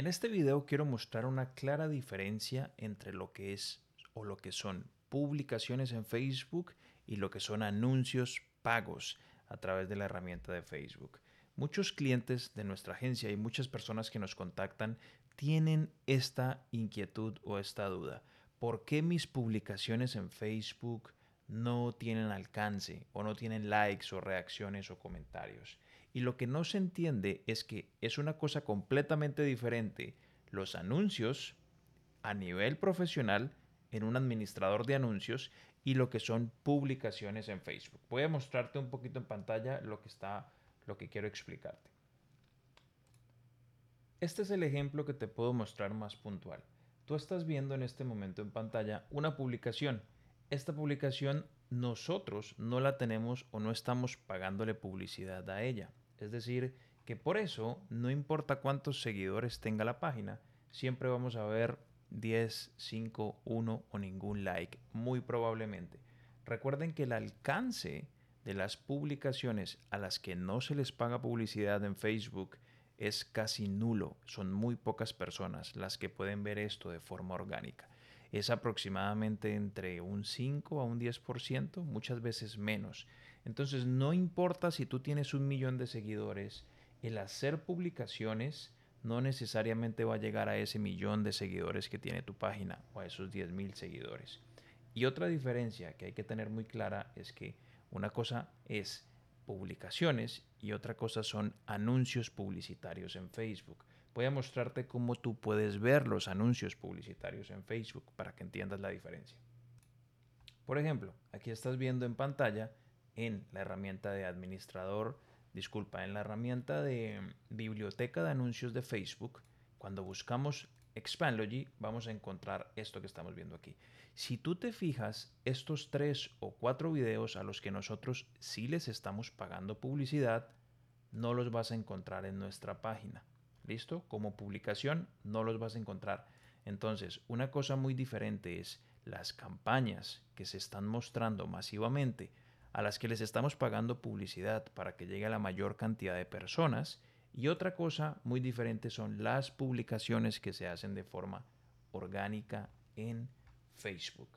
En este video quiero mostrar una clara diferencia entre lo que es o lo que son publicaciones en Facebook y lo que son anuncios pagos a través de la herramienta de Facebook. Muchos clientes de nuestra agencia y muchas personas que nos contactan tienen esta inquietud o esta duda. ¿Por qué mis publicaciones en Facebook no tienen alcance o no tienen likes o reacciones o comentarios? Y lo que no se entiende es que es una cosa completamente diferente los anuncios a nivel profesional en un administrador de anuncios y lo que son publicaciones en Facebook. Voy a mostrarte un poquito en pantalla lo que está lo que quiero explicarte. Este es el ejemplo que te puedo mostrar más puntual. Tú estás viendo en este momento en pantalla una publicación. Esta publicación nosotros no la tenemos o no estamos pagándole publicidad a ella. Es decir, que por eso no importa cuántos seguidores tenga la página, siempre vamos a ver 10, 5, 1 o ningún like, muy probablemente. Recuerden que el alcance de las publicaciones a las que no se les paga publicidad en Facebook es casi nulo. Son muy pocas personas las que pueden ver esto de forma orgánica. Es aproximadamente entre un 5 a un 10%, muchas veces menos. Entonces no importa si tú tienes un millón de seguidores, el hacer publicaciones no necesariamente va a llegar a ese millón de seguidores que tiene tu página o a esos 10 mil seguidores. Y otra diferencia que hay que tener muy clara es que una cosa es publicaciones y otra cosa son anuncios publicitarios en Facebook. Voy a mostrarte cómo tú puedes ver los anuncios publicitarios en Facebook para que entiendas la diferencia. Por ejemplo, aquí estás viendo en pantalla en la herramienta de administrador disculpa, en la herramienta de biblioteca de anuncios de Facebook, cuando buscamos Expandlogy, vamos a encontrar esto que estamos viendo aquí. Si tú te fijas, estos tres o cuatro videos a los que nosotros sí les estamos pagando publicidad, no los vas a encontrar en nuestra página. ¿Listo? Como publicación no los vas a encontrar. Entonces, una cosa muy diferente es las campañas que se están mostrando masivamente a las que les estamos pagando publicidad para que llegue a la mayor cantidad de personas. Y otra cosa muy diferente son las publicaciones que se hacen de forma orgánica en Facebook.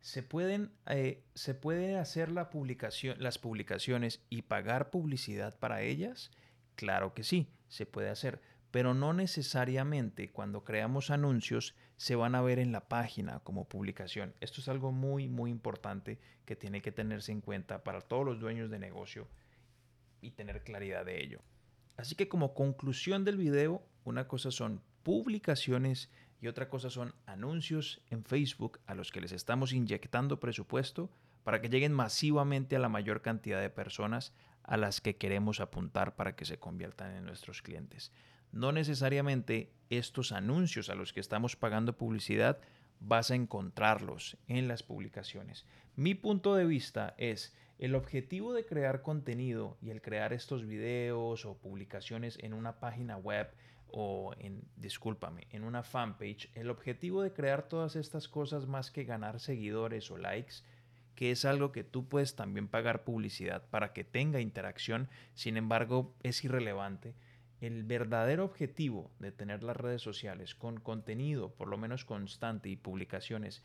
¿Se pueden eh, ¿se puede hacer la publicación, las publicaciones y pagar publicidad para ellas? Claro que sí, se puede hacer, pero no necesariamente cuando creamos anuncios se van a ver en la página como publicación. Esto es algo muy, muy importante que tiene que tenerse en cuenta para todos los dueños de negocio y tener claridad de ello. Así que como conclusión del video, una cosa son publicaciones y otra cosa son anuncios en Facebook a los que les estamos inyectando presupuesto para que lleguen masivamente a la mayor cantidad de personas a las que queremos apuntar para que se conviertan en nuestros clientes. No necesariamente estos anuncios a los que estamos pagando publicidad vas a encontrarlos en las publicaciones. Mi punto de vista es el objetivo de crear contenido y el crear estos videos o publicaciones en una página web o en, discúlpame, en una fanpage, el objetivo de crear todas estas cosas más que ganar seguidores o likes que es algo que tú puedes también pagar publicidad para que tenga interacción, sin embargo es irrelevante. El verdadero objetivo de tener las redes sociales con contenido, por lo menos constante y publicaciones,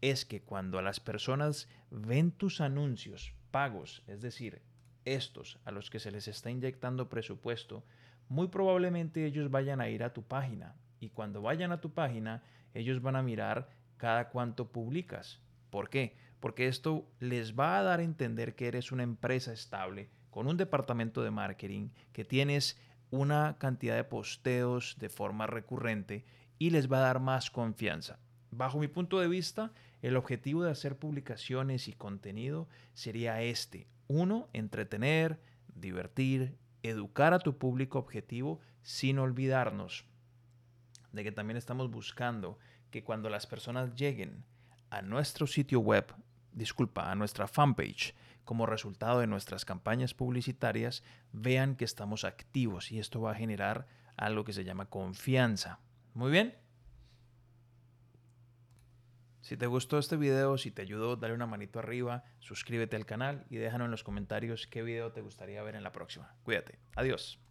es que cuando las personas ven tus anuncios pagos, es decir, estos a los que se les está inyectando presupuesto, muy probablemente ellos vayan a ir a tu página y cuando vayan a tu página ellos van a mirar cada cuánto publicas. ¿Por qué? porque esto les va a dar a entender que eres una empresa estable, con un departamento de marketing, que tienes una cantidad de posteos de forma recurrente y les va a dar más confianza. Bajo mi punto de vista, el objetivo de hacer publicaciones y contenido sería este. Uno, entretener, divertir, educar a tu público objetivo sin olvidarnos de que también estamos buscando que cuando las personas lleguen a nuestro sitio web, disculpa, a nuestra fanpage, como resultado de nuestras campañas publicitarias, vean que estamos activos y esto va a generar algo que se llama confianza. Muy bien. Si te gustó este video, si te ayudó, dale una manito arriba, suscríbete al canal y déjanos en los comentarios qué video te gustaría ver en la próxima. Cuídate. Adiós.